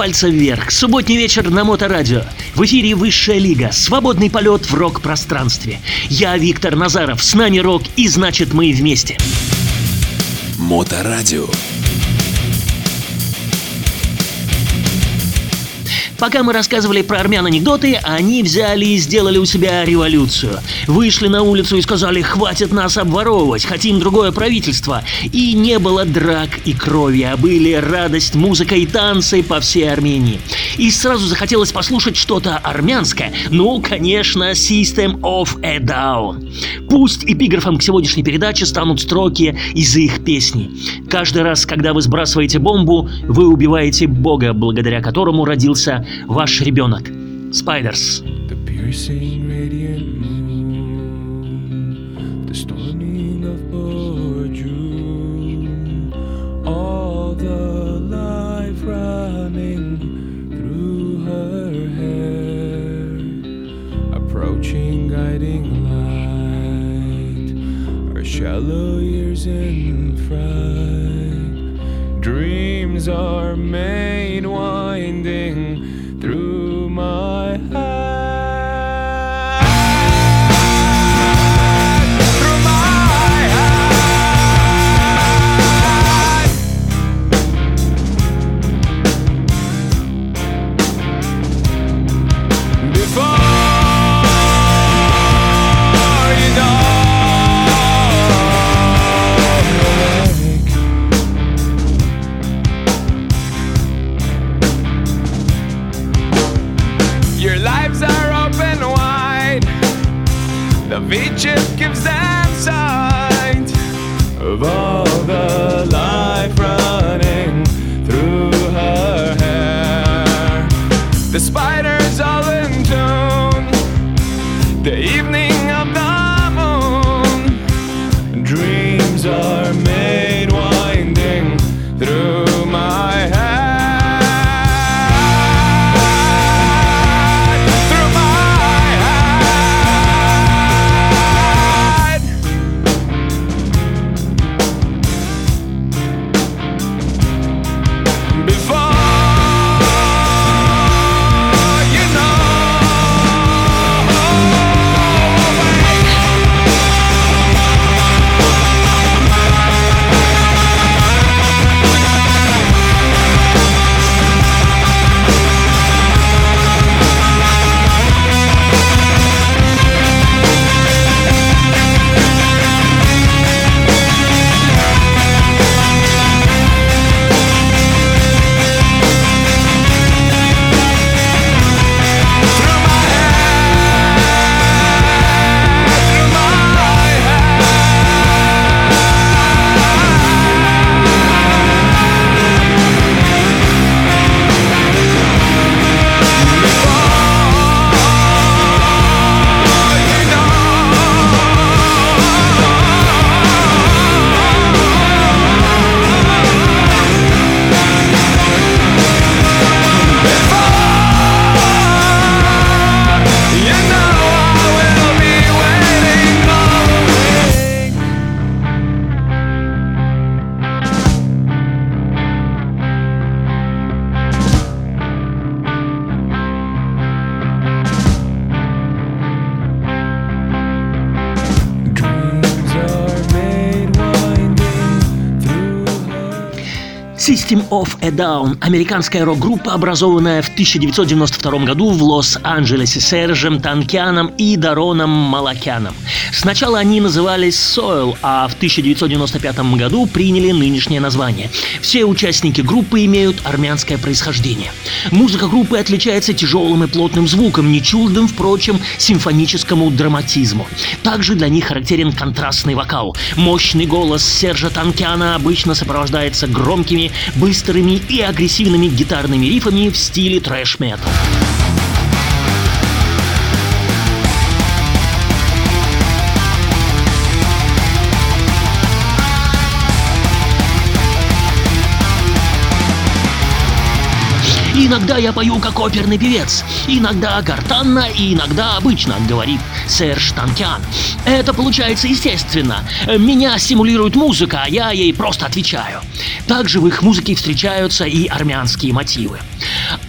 Пальца вверх. Субботний вечер на Моторадио. В эфире Высшая Лига. Свободный полет в рок-пространстве. Я Виктор Назаров. С нами рок и значит мы вместе. Моторадио. Пока мы рассказывали про армян анекдоты, они взяли и сделали у себя революцию. Вышли на улицу и сказали «хватит нас обворовывать, хотим другое правительство». И не было драк и крови, а были радость, музыка и танцы по всей Армении. И сразу захотелось послушать что-то армянское. Ну, конечно, System of a Down. Пусть эпиграфом к сегодняшней передаче станут строки из их песни. Каждый раз, когда вы сбрасываете бомбу, вы убиваете Бога, благодаря которому родился ваш ребенок. Spiders. Down – американская рок-группа, образованная в 1992 году в Лос-Анджелесе Сержем Танкианом и Дароном Малакяном. Сначала они назывались Soil, а в 1995 году приняли нынешнее название. Все участники группы имеют армянское происхождение. Музыка группы отличается тяжелым и плотным звуком, не чуждым, впрочем, симфоническому драматизму. Также для них характерен контрастный вокал. Мощный голос Сержа Танкиана обычно сопровождается громкими, быстрыми и агрессивными гитарными рифами в стиле трэш-метал. Иногда я пою как оперный певец, иногда гортанно и иногда обычно, говорит Серж Танкян. Это получается естественно. Меня стимулирует музыка, а я ей просто отвечаю. Также в их музыке встречаются и армянские мотивы.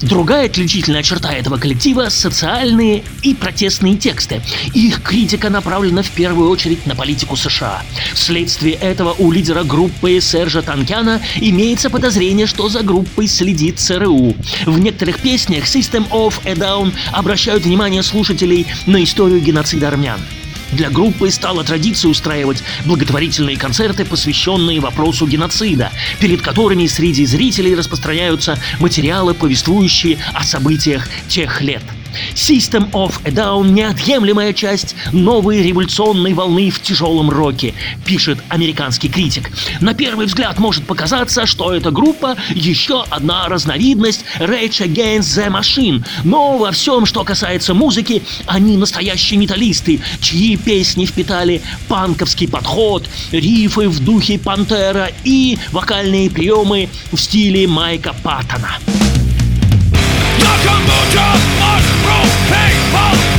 Другая отличительная черта этого коллектива – социальные и протестные тексты. Их критика направлена в первую очередь на политику США. Вследствие этого у лидера группы Сержа Танкяна имеется подозрение, что за группой следит ЦРУ. В некоторых песнях System of a Down обращают внимание слушателей на историю геноцида армян. Для группы стало традицией устраивать благотворительные концерты, посвященные вопросу геноцида, перед которыми среди зрителей распространяются материалы, повествующие о событиях тех лет. System of a Down – неотъемлемая часть новой революционной волны в тяжелом роке, пишет американский критик. На первый взгляд может показаться, что эта группа еще одна разновидность Rage Against the Machine, но во всем, что касается музыки, они настоящие металлисты, чьи песни впитали панковский подход, рифы в духе Пантера и вокальные приемы в стиле Майка Паттона. jump job must roll paper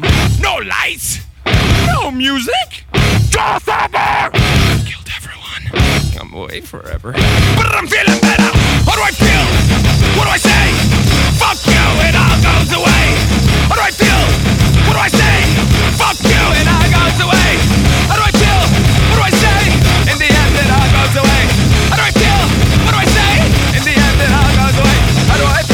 room. No lights. No music. Just summer. Killed everyone. I'm away forever. But I'm feeling better. How do I feel? What do I say? Fuck you, it all goes away. How do I feel? What do I say? Fuck you, it all goes away. How do I feel? What do I say? In the end, it all goes away. How do I feel? What do I say? In the end, it all goes away. How do I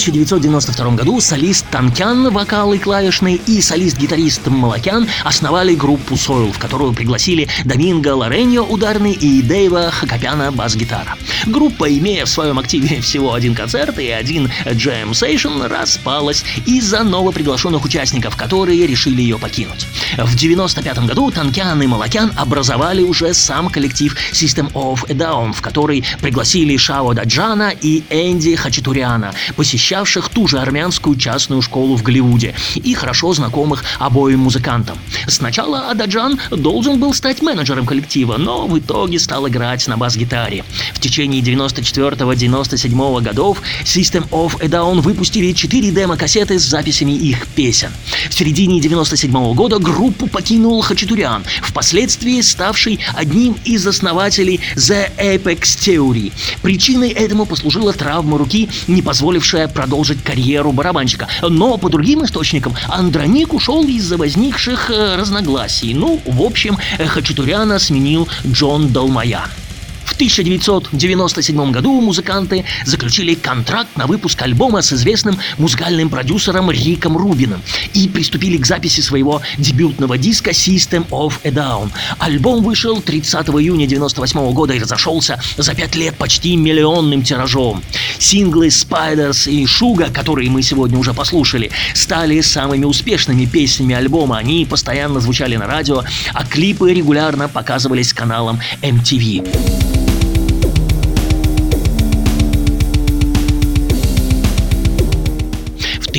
1992 году солист Танкян, вокал и клавишный, и солист-гитарист Малакян основали группу Soil, в которую пригласили Доминго Лореньо ударный и Дэйва Хакопяна бас-гитара. Группа, имея в своем активе всего один концерт и один джем сейшн, распалась из-за новоприглашенных участников, которые решили ее покинуть. В 1995 году Танкян и Малакян образовали уже сам коллектив System of a Down, в который пригласили Шао Даджана и Энди Хачатуряна, посещавших ту же армянскую частную школу в Голливуде и хорошо знакомых обоим музыкантам. Сначала Ададжан должен был стать менеджером коллектива, но в итоге стал играть на бас-гитаре. В течение 94-97 годов System of a Down выпустили 4 демо-кассеты с записями их песен. В середине 97 года группу покинул Хачатурян, впоследствии ставший одним из основателей The Apex Theory. Причиной этому послужила травма руки, не позволившая продолжить карьеру барабанщика. Но по другим источникам Андроник ушел из-за возникших э, разногласий. Ну, в общем, э, Хачатуряна сменил Джон Далмаян. В 1997 году музыканты заключили контракт на выпуск альбома с известным музыкальным продюсером Риком Рубином и приступили к записи своего дебютного диска System of a Down. Альбом вышел 30 июня 1998 года и разошелся за пять лет почти миллионным тиражом. Синглы Spiders и Шуга, которые мы сегодня уже послушали, стали самыми успешными песнями альбома. Они постоянно звучали на радио, а клипы регулярно показывались каналом MTV.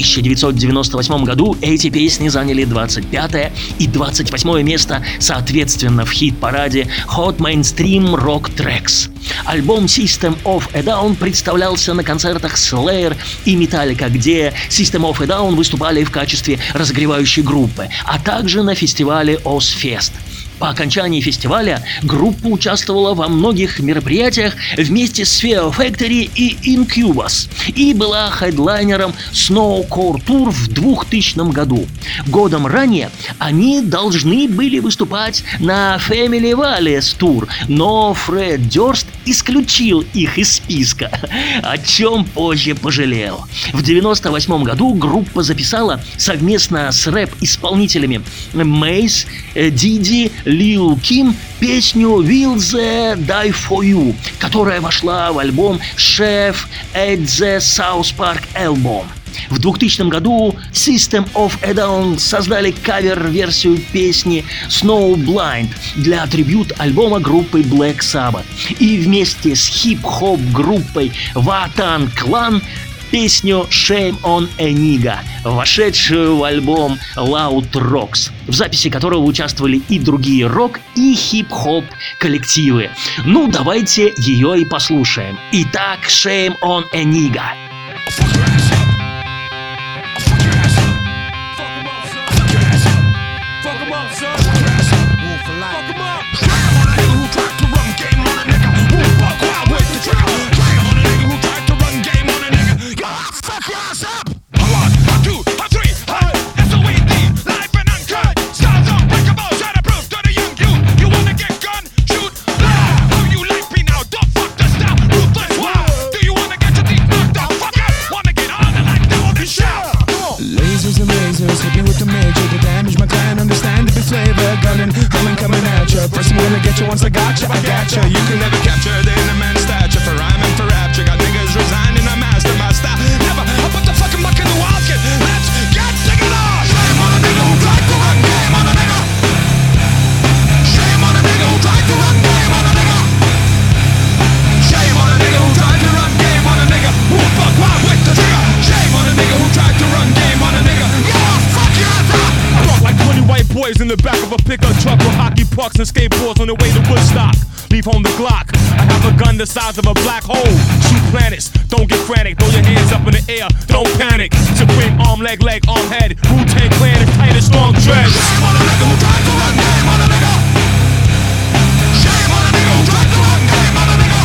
1998 году эти песни заняли 25 и 28 место соответственно в хит-параде Hot Mainstream Rock Tracks. Альбом System of a Down представлялся на концертах Slayer и Metallica, где System of a Down выступали в качестве разогревающей группы, а также на фестивале Ozfest – по окончании фестиваля группа участвовала во многих мероприятиях вместе с Fear Factory и Incubus и была хедлайнером Snowcore Tour в 2000 году. Годом ранее они должны были выступать на Family Valleys Tour, но Фред Дёрст исключил их из списка, о чем позже пожалел. В 98 году группа записала совместно с рэп-исполнителями Мейс, Диди, Лил Ким песню Will the Die For You, которая вошла в альбом Chef at the South Park Album. В 2000 году System of a Down создали кавер-версию песни Snow Blind для трибют альбома группы Black Sabbath. И вместе с хип-хоп группой Ватан Клан песню Shame on Eniga, вошедшую в альбом Loud Rocks, в записи которого участвовали и другие рок и хип-хоп коллективы. Ну, давайте ее и послушаем. Итак, Shame on Eniga. once pucks and skateboards on the way to Woodstock. Leave home the Glock. I have a gun the size of a black hole. Shoot planets. Don't get frantic. Throw your hands up in the air. Don't panic. Supreme arm, leg, leg, arm, head. Wu Tang Clan is tight as long dreads. Shame on a nigga who tried to run game on a nigga. Shame on a nigga who tried to run game on a nigga.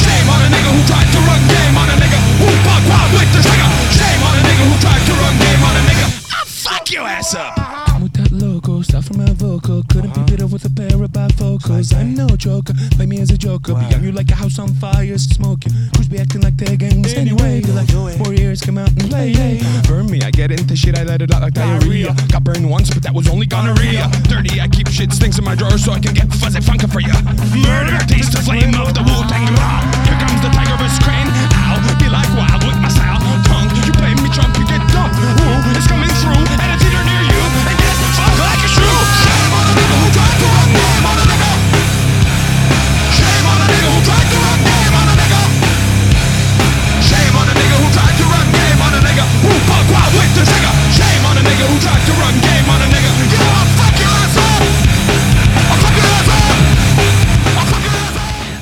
Shame on a nigga who tried to run game on a nigga. Who fuck wild with the trigger. Shame on a nigga who tried to run game on a nigga. I'll fuck your ass up. With a pair of bifocals. I'm no joker, play me as a joker. Beyond you like a house on fire, smoking. Who's be acting like their gangs anyway? Be like, warriors come out and play. Burn me, I get into shit, I let it out like diarrhea. Got burned once, but that was only gonorrhea. Dirty, I keep shit stinks in my drawer so I can get fuzzy funkin' for ya. Murder, taste the flame of the Wu Tang Here comes the tiger's crane.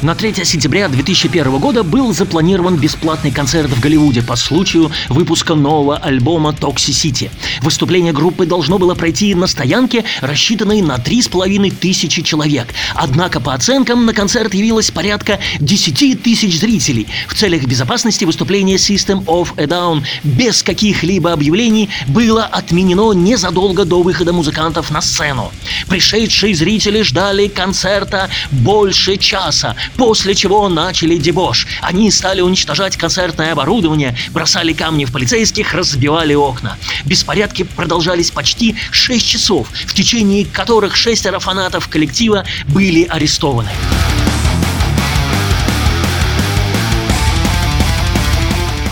На 3 сентября 2001 года был запланирован бесплатный концерт в Голливуде по случаю выпуска нового альбома Toxicity. Выступление группы должно было пройти на стоянке, рассчитанной на 3,5 тысячи человек. Однако, по оценкам, на концерт явилось порядка 10 тысяч зрителей. В целях безопасности выступление System of a Down без каких-либо объявлений было отменено незадолго до выхода музыкантов на сцену. Пришедшие зрители ждали концерта больше часа, после чего начали дебош. Они стали уничтожать концертное оборудование, бросали камни в полицейских, разбивали окна. Беспорядки продолжались почти 6 часов, в течение которых шестеро фанатов коллектива были арестованы.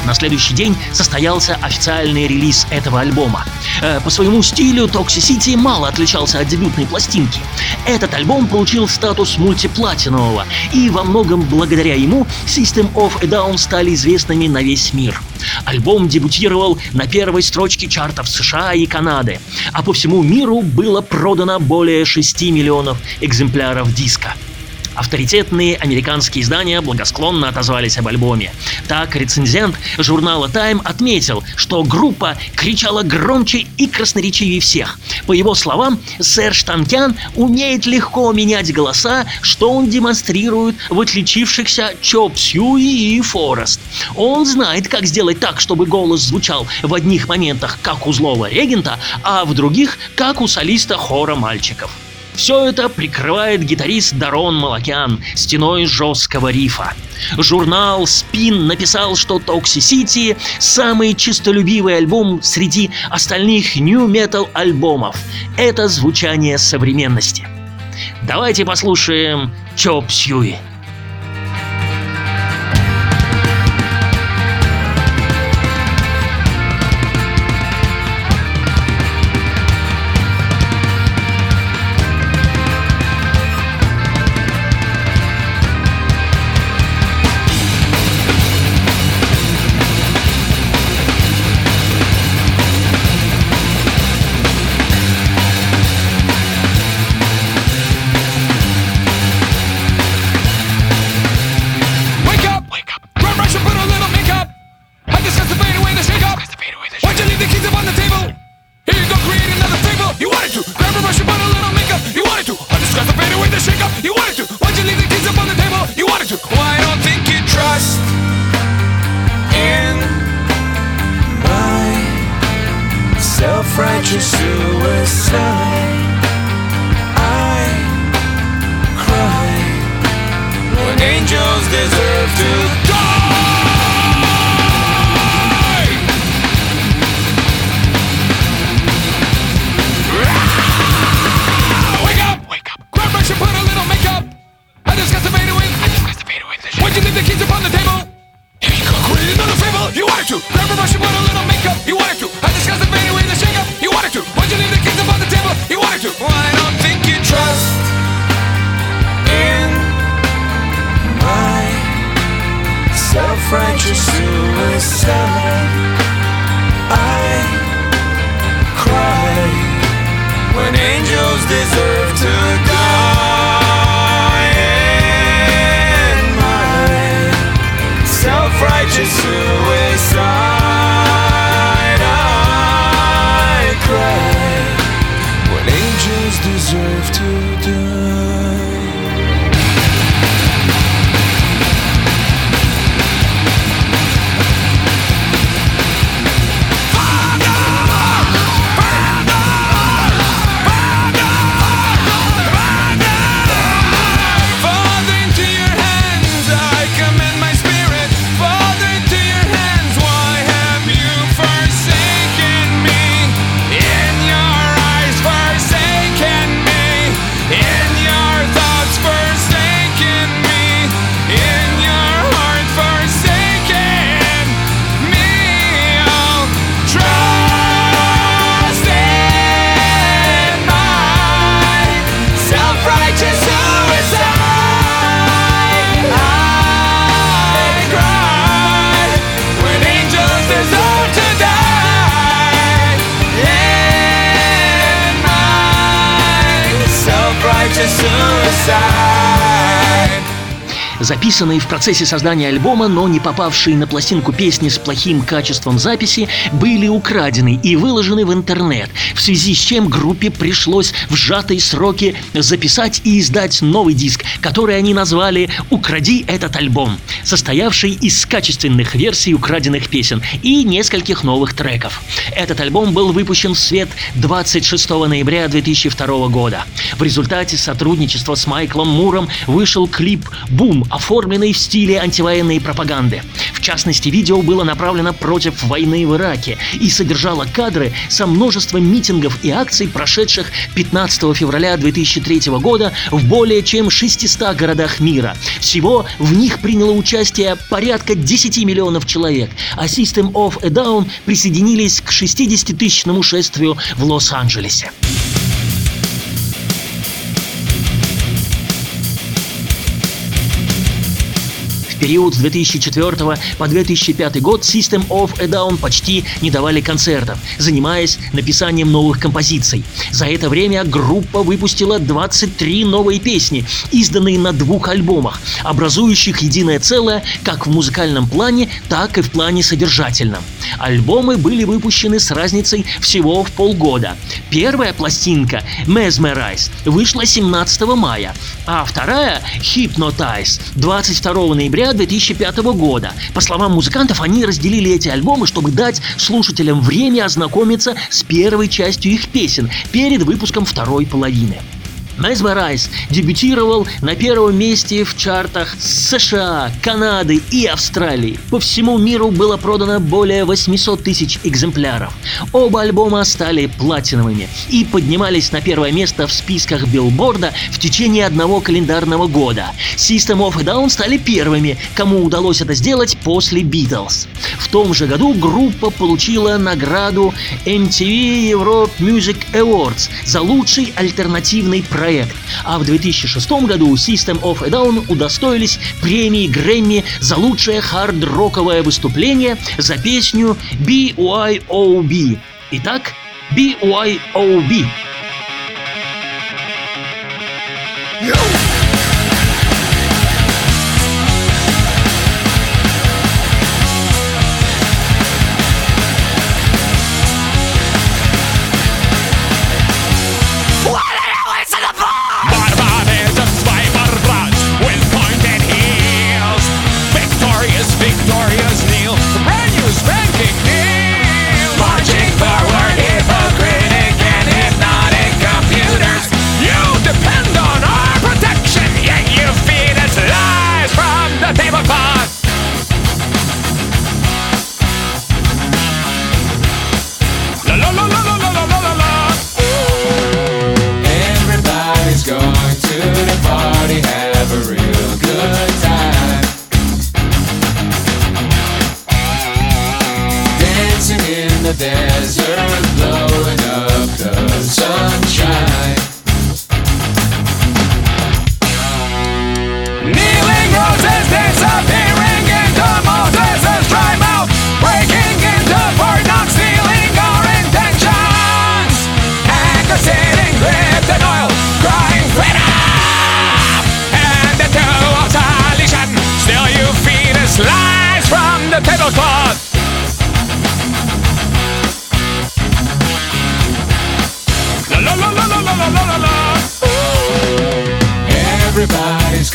На следующий день состоялся официальный релиз этого альбома. Э, по своему стилю Toxicity мало отличался от дебютной пластинки. Этот альбом получил статус мультиплатинового, и во многом благодаря ему System of a Down стали известными на весь мир. Альбом дебютировал на первой строчке чартов США и Канады, а по всему миру было продано более 6 миллионов экземпляров диска. Авторитетные американские издания благосклонно отозвались об альбоме. Так, рецензент журнала Time отметил, что группа кричала громче и красноречивее всех. По его словам, сэр Штанкян умеет легко менять голоса, что он демонстрирует в отличившихся Чоп Сьюи и Форест. Он знает, как сделать так, чтобы голос звучал в одних моментах, как у злого регента, а в других, как у солиста хора мальчиков. Все это прикрывает гитарист Дарон Малакян стеной жесткого рифа. Журнал Spin написал, что Toxicity – самый чистолюбивый альбом среди остальных New Metal альбомов. Это звучание современности. Давайте послушаем Чоп Сьюи. Записанные в процессе создания альбома, но не попавшие на пластинку песни с плохим качеством записи, были украдены и выложены в интернет, в связи с чем группе пришлось в сжатые сроки записать и издать новый диск, который они назвали «Укради этот альбом», состоявший из качественных версий украденных песен и нескольких новых треков. Этот альбом был выпущен в свет 26 ноября 2002 года. В результате сотрудничества с Майклом Муром вышел клип «Бум», оформленный в стиле антивоенной пропаганды. В частности, видео было направлено против войны в Ираке и содержало кадры со множеством митингов и акций, прошедших 15 февраля 2003 года в более чем 600 городах мира. Всего в них приняло участие порядка 10 миллионов человек, а System of a Down присоединились к 60-тысячному шествию в Лос-Анджелесе. Период с 2004 по 2005 год System of a Down почти не давали концертов, занимаясь написанием новых композиций. За это время группа выпустила 23 новые песни, изданные на двух альбомах, образующих единое целое как в музыкальном плане, так и в плане содержательном. Альбомы были выпущены с разницей всего в полгода. Первая пластинка Mesmerize вышла 17 мая, а вторая Hypnotize 22 ноября 2005 года. По словам музыкантов, они разделили эти альбомы, чтобы дать слушателям время ознакомиться с первой частью их песен перед выпуском второй половины. Mesmerize дебютировал на первом месте в чартах США, Канады и Австралии. По всему миру было продано более 800 тысяч экземпляров. Оба альбома стали платиновыми и поднимались на первое место в списках билборда в течение одного календарного года. System of a Down стали первыми, кому удалось это сделать после Beatles. В том же году группа получила награду MTV Europe Music Awards за лучший альтернативный проект проект. А в 2006 году System of a Down удостоились премии Грэмми за лучшее хард-роковое выступление за песню BYOB. Итак, BYOB. Barbares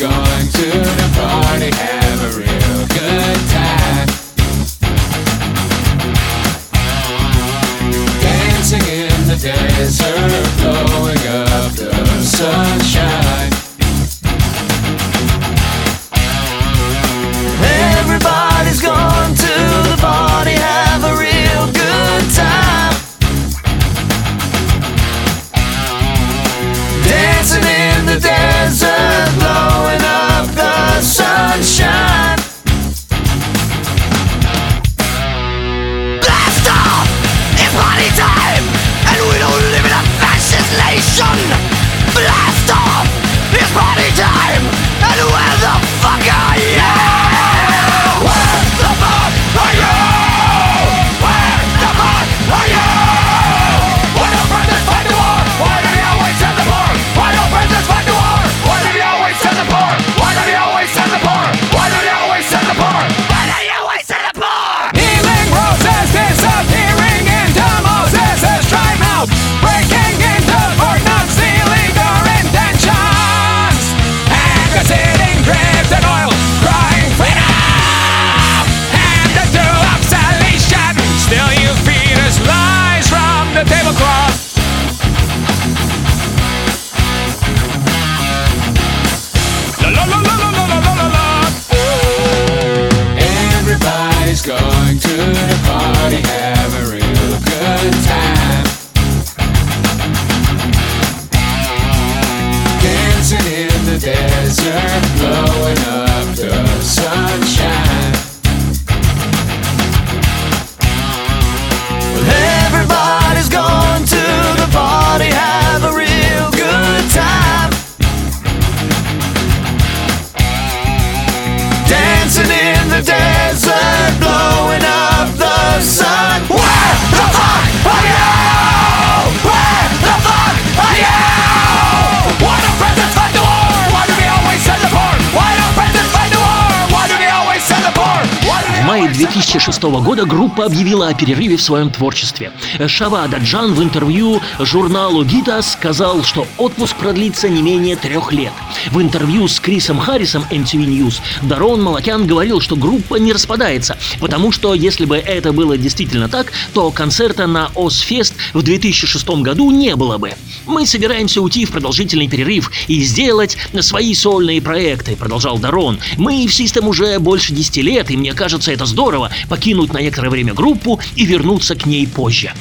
going to the party, 2006 года группа объявила о перерыве в своем творчестве. Шава Ададжан в интервью журналу Гита сказал, что отпуск продлится не менее трех лет. В интервью с Крисом Харрисом MTV News Дарон Малакян говорил, что группа не распадается, потому что если бы это было действительно так, то концерта на Озфест в 2006 году не было бы. Мы собираемся уйти в продолжительный перерыв и сделать свои сольные проекты, продолжал Дарон. Мы в System уже больше 10 лет, и мне кажется, это здорово покинуть на некоторое время группу и вернуться к ней позже.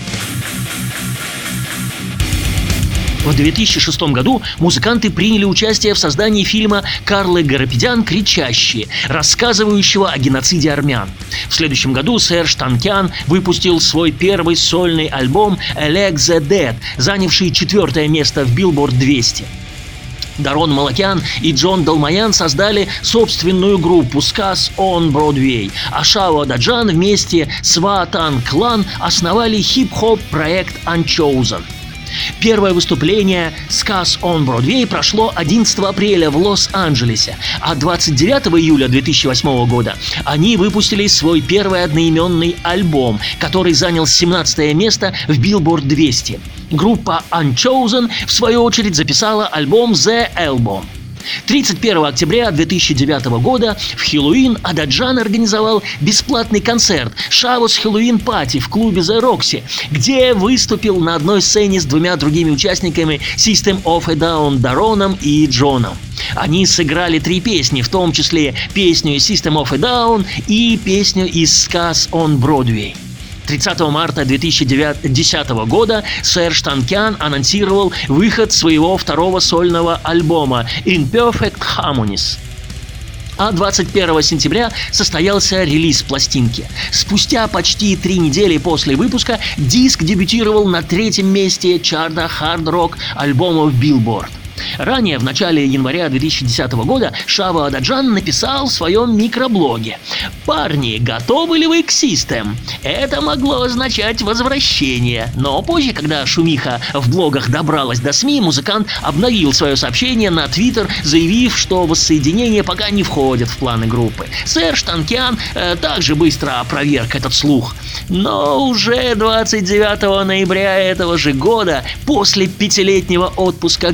В 2006 году музыканты приняли участие в создании фильма Карлы Гарапедян «Кричащие», рассказывающего о геноциде армян. В следующем году Серж Танкян выпустил свой первый сольный альбом «Elect the Dead», занявший четвертое место в Billboard 200. Дарон Малакян и Джон Далмаян создали собственную группу Сказ on Broadway, а Шао Даджан вместе с Ваатан Клан основали хип-хоп проект Unchosen. Первое выступление «Сказ on Broadway» прошло 11 апреля в Лос-Анджелесе, а 29 июля 2008 года они выпустили свой первый одноименный альбом, который занял 17 место в Billboard 200. Группа Unchosen, в свою очередь, записала альбом The Album – 31 октября 2009 года в Хэллоуин Ададжан организовал бесплатный концерт «Шавус Хэллоуин Пати» в клубе The Roxy, где выступил на одной сцене с двумя другими участниками System of a Down Дароном и Джоном. Они сыграли три песни, в том числе песню System of a Down и песню из сказ on Broadway. 30 марта 2010 года Серж Танкян анонсировал выход своего второго сольного альбома In Perfect Harmonies а 21 сентября состоялся релиз пластинки. Спустя почти три недели после выпуска диск дебютировал на третьем месте чарта хард-рок альбомов Billboard. Ранее, в начале января 2010 года, Шава Ададжан написал в своем микроблоге «Парни, готовы ли вы к систем?» Это могло означать возвращение, но позже, когда шумиха в блогах добралась до СМИ, музыкант обновил свое сообщение на Твиттер, заявив, что воссоединение пока не входит в планы группы. Сэр Штанкиан э, также быстро опроверг этот слух. Но уже 29 ноября этого же года, после пятилетнего отпуска,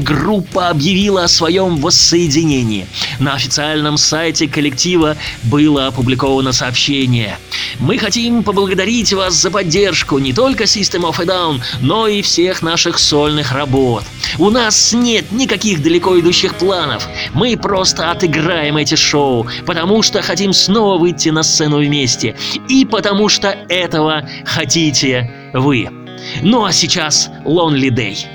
группа объявила о своем воссоединении. На официальном сайте коллектива было опубликовано сообщение. Мы хотим поблагодарить вас за поддержку не только System of a Down, но и всех наших сольных работ. У нас нет никаких далеко идущих планов. Мы просто отыграем эти шоу, потому что хотим снова выйти на сцену вместе. И потому что этого хотите вы. Ну а сейчас Lonely Day.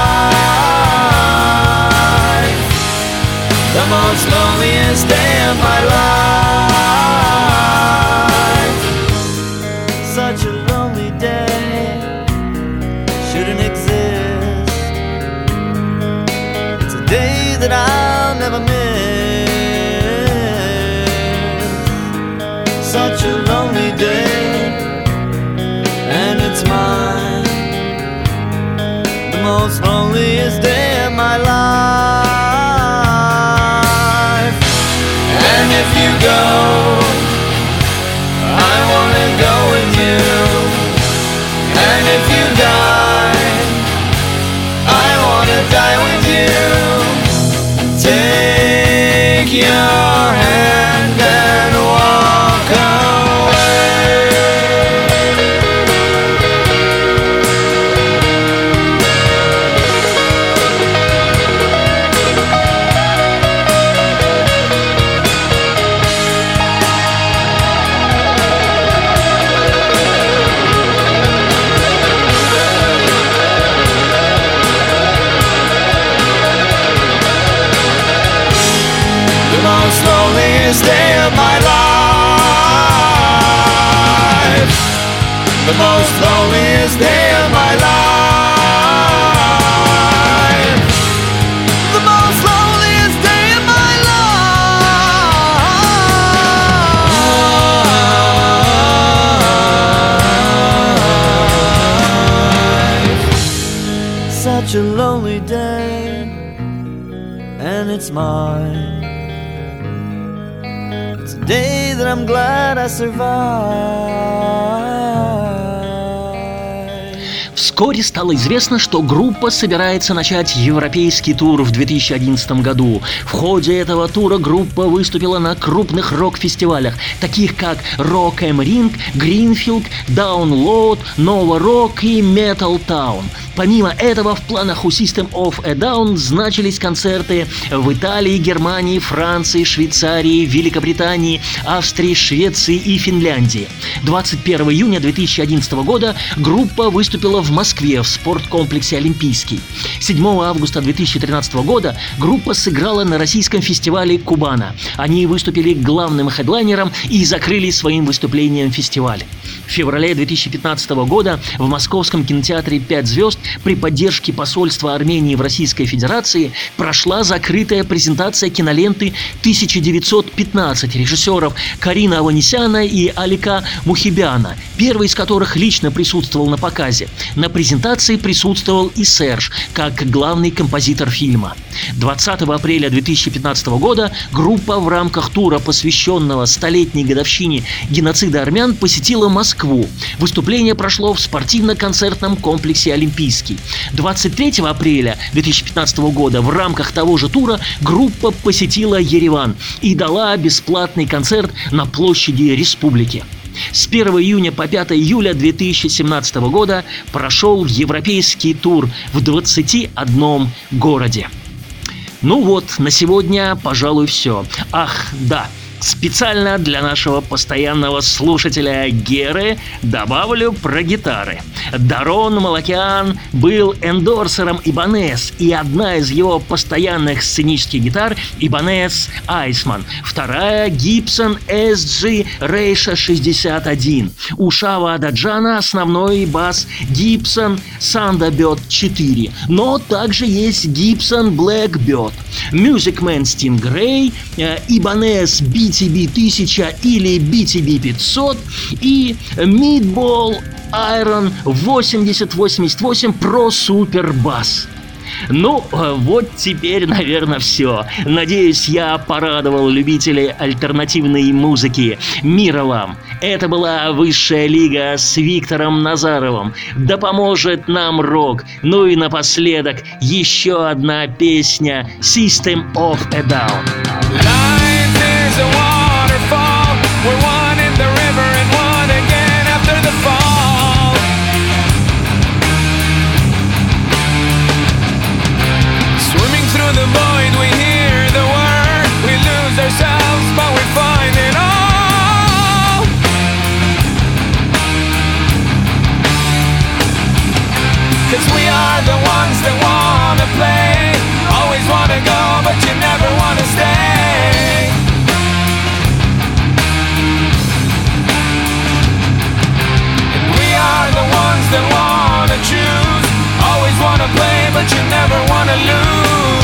Most loneliest day of my life. Such a lonely day shouldn't exist. It's a day that I'll never miss. Such a lonely day, and it's mine. The most loneliest you're стало известно, что группа собирается начать европейский тур в 2011 году. В ходе этого тура группа выступила на крупных рок-фестивалях, таких как Rock Am Ring, Greenfield, Download, Nova Rock и Metal Town. Помимо этого, в планах у System of a Down значились концерты в Италии, Германии, Франции, Швейцарии, Великобритании, Австрии, Швеции и Финляндии. 21 июня 2011 года группа выступила в Москве в спорткомплексе «Олимпийский». 7 августа 2013 года группа сыграла на российском фестивале «Кубана». Они выступили главным хедлайнером и закрыли своим выступлением фестиваль. В феврале 2015 года в московском кинотеатре «Пять звезд» при поддержке посольства Армении в Российской Федерации прошла закрытая презентация киноленты 1915 режиссеров Карина Аванесяна и Алика Мухибяна, первый из которых лично присутствовал на показе. На презентации присутствовал и Серж, как главный композитор фильма. 20 апреля 2015 года группа в рамках тура, посвященного столетней годовщине геноцида армян, посетила Москву. Выступление прошло в спортивно-концертном комплексе «Олимпийский». 23 апреля 2015 года в рамках того же тура группа посетила Ереван и дала бесплатный концерт на площади Республики. С 1 июня по 5 июля 2017 года прошел европейский тур в 21 городе. Ну вот, на сегодня, пожалуй, все. Ах, да, Специально для нашего постоянного слушателя Геры добавлю про гитары. Дарон Малакян был эндорсером Ибанес, и одна из его постоянных сценических гитар – Ибанес Айсман, вторая – Гибсон SG Рейша 61. У Шава Ададжана основной бас Гибсон Сандабет 4, но также есть Гибсон Music Man Stingray, Ибанес BTB 1000 или BTB 500 и Meatball Iron 8088 Pro Super Bass. Ну, вот теперь, наверное, все. Надеюсь, я порадовал любителей альтернативной музыки. Мира вам! Это была Высшая Лига с Виктором Назаровым. Да поможет нам рок. Ну и напоследок еще одна песня System of a Down. Always wanna go, but you never wanna stay. We are the ones that wanna choose. Always wanna play, but you never wanna lose.